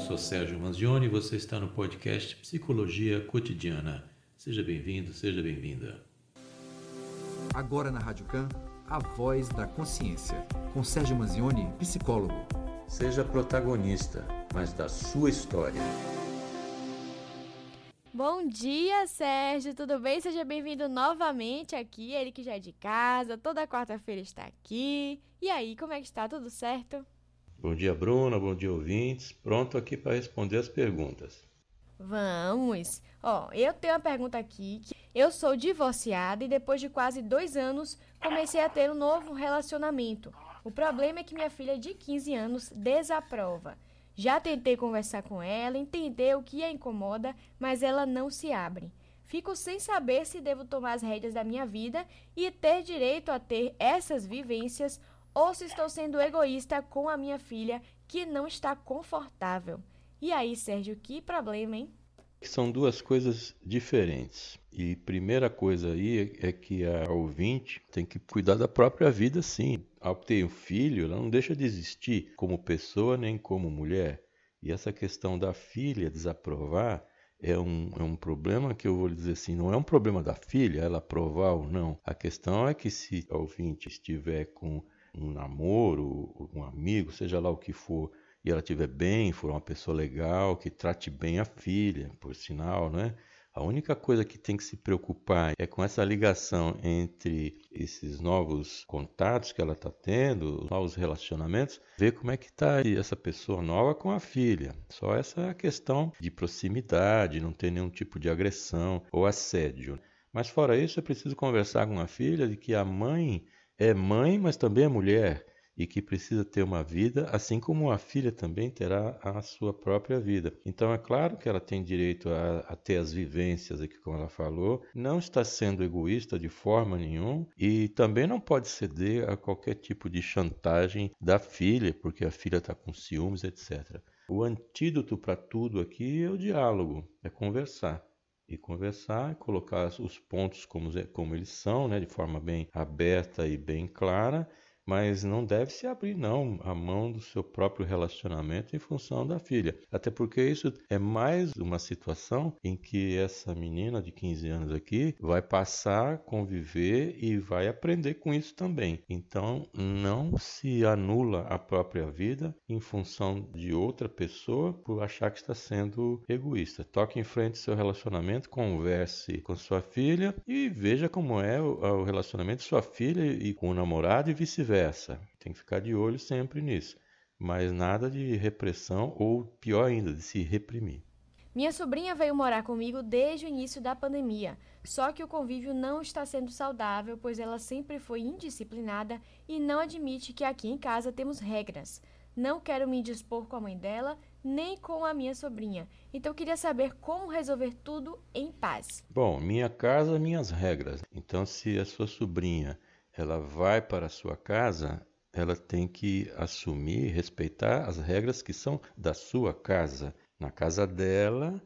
sou Sérgio Manzioni e você está no podcast Psicologia Cotidiana. Seja bem-vindo, seja bem-vinda. Agora na Rádio Can, a voz da consciência, com Sérgio Manzioni, psicólogo. Seja protagonista, mas da sua história. Bom dia, Sérgio, tudo bem? Seja bem-vindo novamente aqui. Ele que já é de casa, toda quarta-feira está aqui. E aí, como é que está? Tudo certo? Bom dia, Bruna. Bom dia, ouvintes. Pronto aqui para responder as perguntas. Vamos! Ó, eu tenho uma pergunta aqui. Que eu sou divorciada e depois de quase dois anos comecei a ter um novo relacionamento. O problema é que minha filha de 15 anos desaprova. Já tentei conversar com ela, entender o que a incomoda, mas ela não se abre. Fico sem saber se devo tomar as rédeas da minha vida e ter direito a ter essas vivências ou se estou sendo egoísta com a minha filha que não está confortável. E aí, Sérgio, que problema, hein? São duas coisas diferentes. E primeira coisa aí é que a ouvinte tem que cuidar da própria vida, sim. Ao ter um filho, ela não deixa de existir como pessoa nem como mulher. E essa questão da filha desaprovar é um, é um problema que eu vou dizer assim, não é um problema da filha, ela aprovar ou não. A questão é que se a ouvinte estiver com um namoro, um amigo, seja lá o que for, e ela estiver bem, for uma pessoa legal, que trate bem a filha, por sinal, né? A única coisa que tem que se preocupar é com essa ligação entre esses novos contatos que ela está tendo, novos relacionamentos, ver como é que está essa pessoa nova com a filha. Só essa questão de proximidade, não ter nenhum tipo de agressão ou assédio. Mas fora isso, é preciso conversar com a filha de que a mãe é mãe, mas também é mulher e que precisa ter uma vida, assim como a filha também terá a sua própria vida. Então é claro que ela tem direito a, a, ter as vivências aqui, como ela falou, não está sendo egoísta de forma nenhuma e também não pode ceder a qualquer tipo de chantagem da filha, porque a filha está com ciúmes, etc. O antídoto para tudo aqui é o diálogo, é conversar e conversar, colocar os pontos como, como eles são, né, de forma bem aberta e bem clara, mas não deve se abrir não a mão do seu próprio relacionamento em função da filha. Até porque isso é mais uma situação em que essa menina de 15 anos aqui vai passar conviver e vai aprender com isso também. Então não se anula a própria vida em função de outra pessoa por achar que está sendo egoísta. Toque em frente seu relacionamento, converse com sua filha e veja como é o relacionamento de sua filha e com o namorado e vice-versa conversa. Tem que ficar de olho sempre nisso. Mas nada de repressão ou pior ainda, de se reprimir. Minha sobrinha veio morar comigo desde o início da pandemia, só que o convívio não está sendo saudável, pois ela sempre foi indisciplinada e não admite que aqui em casa temos regras. Não quero me indispor com a mãe dela, nem com a minha sobrinha. Então queria saber como resolver tudo em paz. Bom, minha casa, minhas regras. Então se a sua sobrinha ela vai para a sua casa, ela tem que assumir, respeitar as regras que são da sua casa. Na casa dela,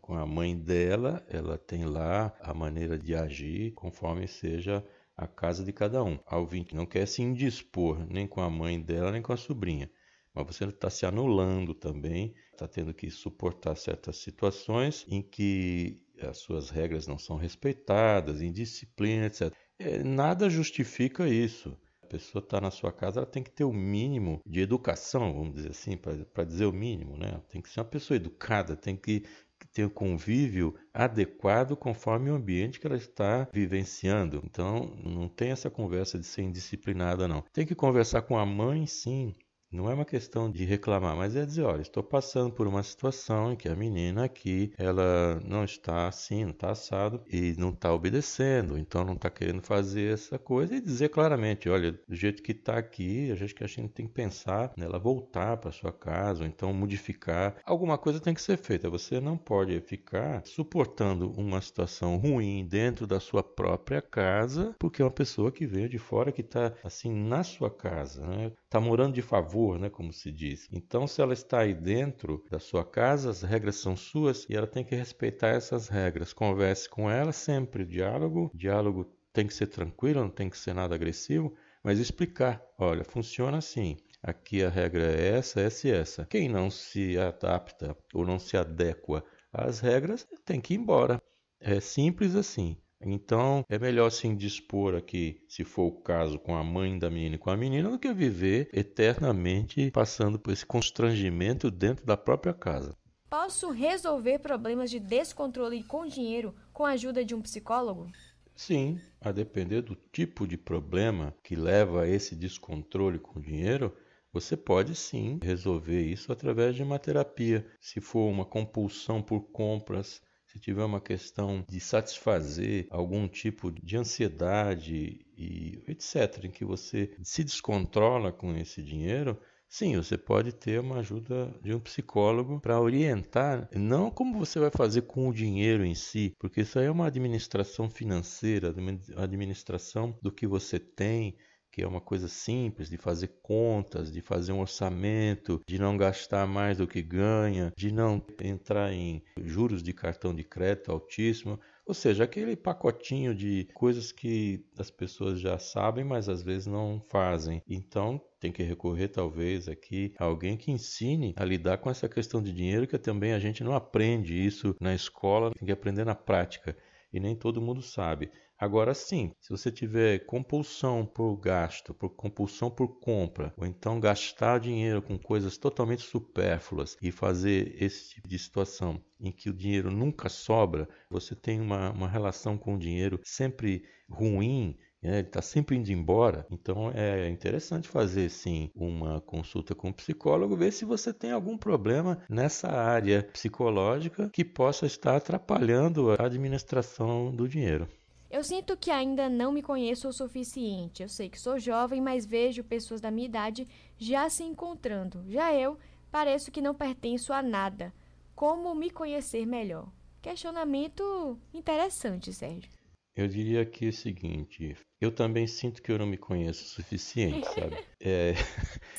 com a mãe dela, ela tem lá a maneira de agir conforme seja a casa de cada um. A ouvinte não quer se indispor nem com a mãe dela, nem com a sobrinha. Mas você está se anulando também, está tendo que suportar certas situações em que as suas regras não são respeitadas, indisciplina, etc. É, nada justifica isso. A pessoa está na sua casa, ela tem que ter o mínimo de educação, vamos dizer assim, para dizer o mínimo, né? Tem que ser uma pessoa educada, tem que ter um convívio adequado conforme o ambiente que ela está vivenciando. Então, não tem essa conversa de ser indisciplinada, não. Tem que conversar com a mãe, sim, não é uma questão de reclamar, mas é dizer, olha, estou passando por uma situação em que a menina aqui, ela não está assim, não está assado e não está obedecendo, então não está querendo fazer essa coisa e dizer claramente, olha, do jeito que está aqui, a gente que a gente tem que pensar nela voltar para sua casa, ou então modificar. Alguma coisa tem que ser feita. Você não pode ficar suportando uma situação ruim dentro da sua própria casa, porque é uma pessoa que veio de fora que está assim na sua casa, né? Está morando de favor né, como se diz. Então, se ela está aí dentro da sua casa, as regras são suas e ela tem que respeitar essas regras. Converse com ela sempre, diálogo. Diálogo tem que ser tranquilo, não tem que ser nada agressivo, mas explicar. Olha, funciona assim. aqui a regra é essa, essa e essa. Quem não se adapta ou não se adequa às regras tem que ir embora. É simples assim. Então, é melhor se indispor aqui, se for o caso, com a mãe da menina e com a menina, do que viver eternamente passando por esse constrangimento dentro da própria casa. Posso resolver problemas de descontrole com dinheiro com a ajuda de um psicólogo? Sim, a depender do tipo de problema que leva a esse descontrole com o dinheiro, você pode sim resolver isso através de uma terapia. Se for uma compulsão por compras, se tiver uma questão de satisfazer algum tipo de ansiedade e etc., em que você se descontrola com esse dinheiro, Sim, você pode ter uma ajuda de um psicólogo para orientar, não como você vai fazer com o dinheiro em si, porque isso aí é uma administração financeira, administração do que você tem, que é uma coisa simples de fazer contas, de fazer um orçamento, de não gastar mais do que ganha, de não entrar em juros de cartão de crédito altíssimo, ou seja, aquele pacotinho de coisas que as pessoas já sabem, mas às vezes não fazem. Então, tem que recorrer talvez aqui a alguém que ensine a lidar com essa questão de dinheiro, que também a gente não aprende isso na escola, tem que aprender na prática e nem todo mundo sabe. Agora sim, se você tiver compulsão por gasto, por compulsão por compra, ou então gastar dinheiro com coisas totalmente supérfluas e fazer esse tipo de situação em que o dinheiro nunca sobra, você tem uma, uma relação com o dinheiro sempre ruim, né? ele está sempre indo embora. Então é interessante fazer sim uma consulta com um psicólogo, ver se você tem algum problema nessa área psicológica que possa estar atrapalhando a administração do dinheiro. Eu sinto que ainda não me conheço o suficiente. Eu sei que sou jovem, mas vejo pessoas da minha idade já se encontrando. Já eu pareço que não pertenço a nada. Como me conhecer melhor? Questionamento interessante, Sérgio. Eu diria que é o seguinte, eu também sinto que eu não me conheço o suficiente, sabe? É...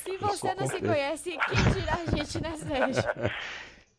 Se você não se conhece, quem tira a gente, né, Sérgio?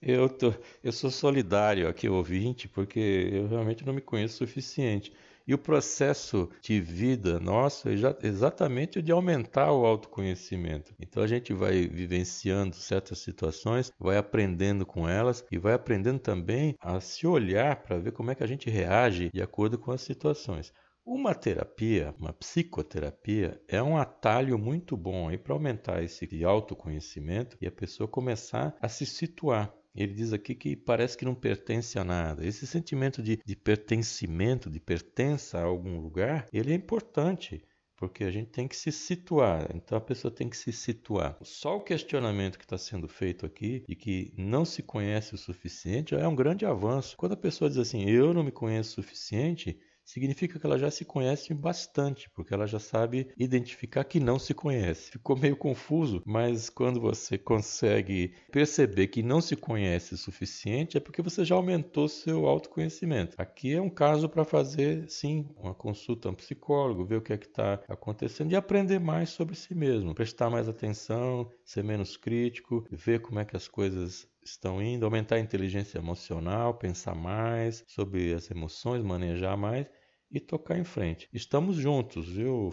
Eu, tô, eu sou solidário aqui, ouvinte, porque eu realmente não me conheço o suficiente. E o processo de vida nosso é exatamente o de aumentar o autoconhecimento. Então a gente vai vivenciando certas situações, vai aprendendo com elas e vai aprendendo também a se olhar para ver como é que a gente reage de acordo com as situações. Uma terapia, uma psicoterapia, é um atalho muito bom para aumentar esse autoconhecimento e a pessoa começar a se situar ele diz aqui que parece que não pertence a nada. Esse sentimento de, de pertencimento, de pertença a algum lugar, ele é importante porque a gente tem que se situar. Então a pessoa tem que se situar. Só o questionamento que está sendo feito aqui e que não se conhece o suficiente é um grande avanço. Quando a pessoa diz assim, eu não me conheço o suficiente, significa que ela já se conhece bastante, porque ela já sabe identificar que não se conhece. Ficou meio confuso, mas quando você consegue perceber que não se conhece o suficiente, é porque você já aumentou seu autoconhecimento. Aqui é um caso para fazer, sim, uma consulta a um psicólogo, ver o que é que está acontecendo e aprender mais sobre si mesmo, prestar mais atenção, ser menos crítico, ver como é que as coisas estão indo, aumentar a inteligência emocional, pensar mais sobre as emoções, manejar mais e tocar em frente. Estamos juntos, viu?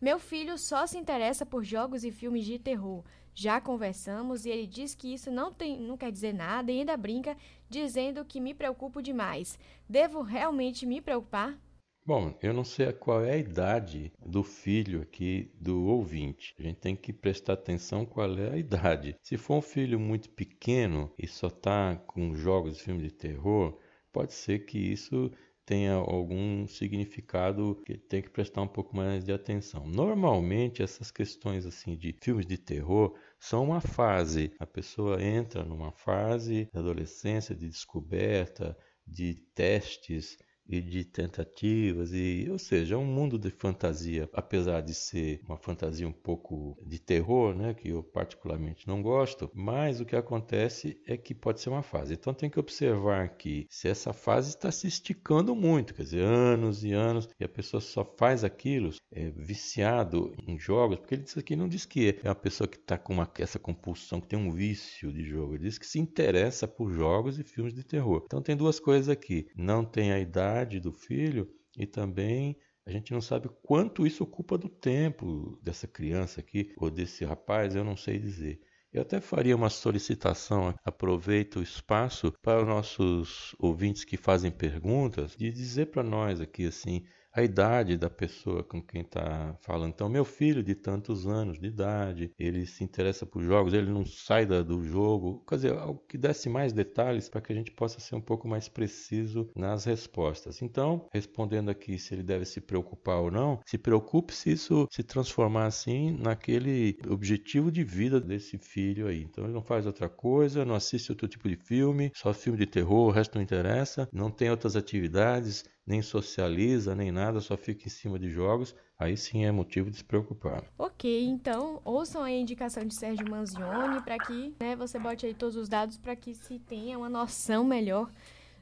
Meu filho só se interessa por jogos e filmes de terror. Já conversamos e ele diz que isso não, tem, não quer dizer nada e ainda brinca dizendo que me preocupo demais. Devo realmente me preocupar? Bom, eu não sei qual é a idade do filho aqui do ouvinte. A gente tem que prestar atenção qual é a idade. Se for um filho muito pequeno e só está com jogos e filmes de terror, pode ser que isso tenha algum significado que tem que prestar um pouco mais de atenção. Normalmente essas questões assim de filmes de terror são uma fase. A pessoa entra numa fase de adolescência, de descoberta, de testes e de tentativas e ou seja é um mundo de fantasia apesar de ser uma fantasia um pouco de terror né que eu particularmente não gosto mas o que acontece é que pode ser uma fase. Então tem que observar que se essa fase está se esticando muito quer dizer anos e anos e a pessoa só faz aquilo é viciado em jogos porque ele diz aqui não diz que é uma pessoa que está com uma, essa compulsão que tem um vício de jogo ele diz que se interessa por jogos e filmes de terror. Então tem duas coisas aqui. Não tem a idade idade do filho e também A gente não sabe quanto isso ocupa do tempo dessa criança aqui ou desse rapaz, eu não sei dizer. Eu até faria uma solicitação, aproveito o espaço para os nossos ouvintes que fazem perguntas, de dizer para nós aqui assim, a idade da pessoa com quem está falando. Então, meu filho de tantos anos de idade, ele se interessa por jogos, ele não sai da, do jogo. Quer dizer, algo que desse mais detalhes para que a gente possa ser um pouco mais preciso nas respostas. Então, respondendo aqui se ele deve se preocupar ou não, se preocupe se isso se transformar assim naquele objetivo de vida desse filho aí. Então, ele não faz outra coisa, não assiste outro tipo de filme, só filme de terror, o resto não interessa, não tem outras atividades nem socializa, nem nada, só fica em cima de jogos, aí sim é motivo de se preocupar. Ok, então ouçam a indicação de Sérgio Manzioni para que né, você bote aí todos os dados para que se tenha uma noção melhor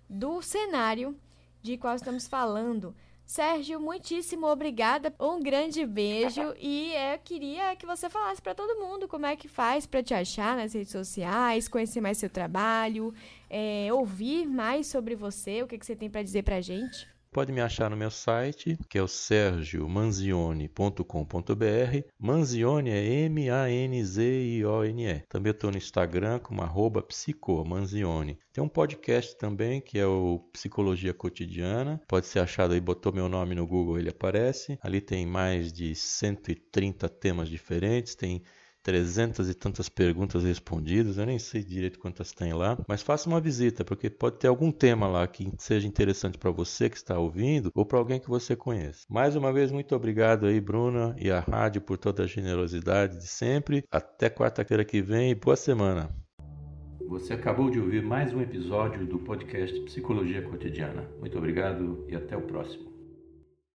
do cenário de qual estamos falando. Sérgio, muitíssimo obrigada. Um grande beijo e eu queria que você falasse para todo mundo como é que faz para te achar nas redes sociais, conhecer mais seu trabalho, é, ouvir mais sobre você, o que, que você tem para dizer para gente. Pode me achar no meu site, que é o sergiomanzione.com.br. Manzione é M-A-N-Z-I-O-N-E. Também estou no Instagram como arroba psicomanzione. Tem um podcast também, que é o Psicologia Cotidiana. Pode ser achado aí, botou meu nome no Google, ele aparece. Ali tem mais de 130 temas diferentes, tem trezentas e tantas perguntas respondidas, eu nem sei direito quantas tem lá, mas faça uma visita, porque pode ter algum tema lá que seja interessante para você que está ouvindo ou para alguém que você conhece. Mais uma vez, muito obrigado aí, Bruna e a rádio por toda a generosidade de sempre. Até quarta-feira que vem e boa semana. Você acabou de ouvir mais um episódio do podcast Psicologia Cotidiana. Muito obrigado e até o próximo.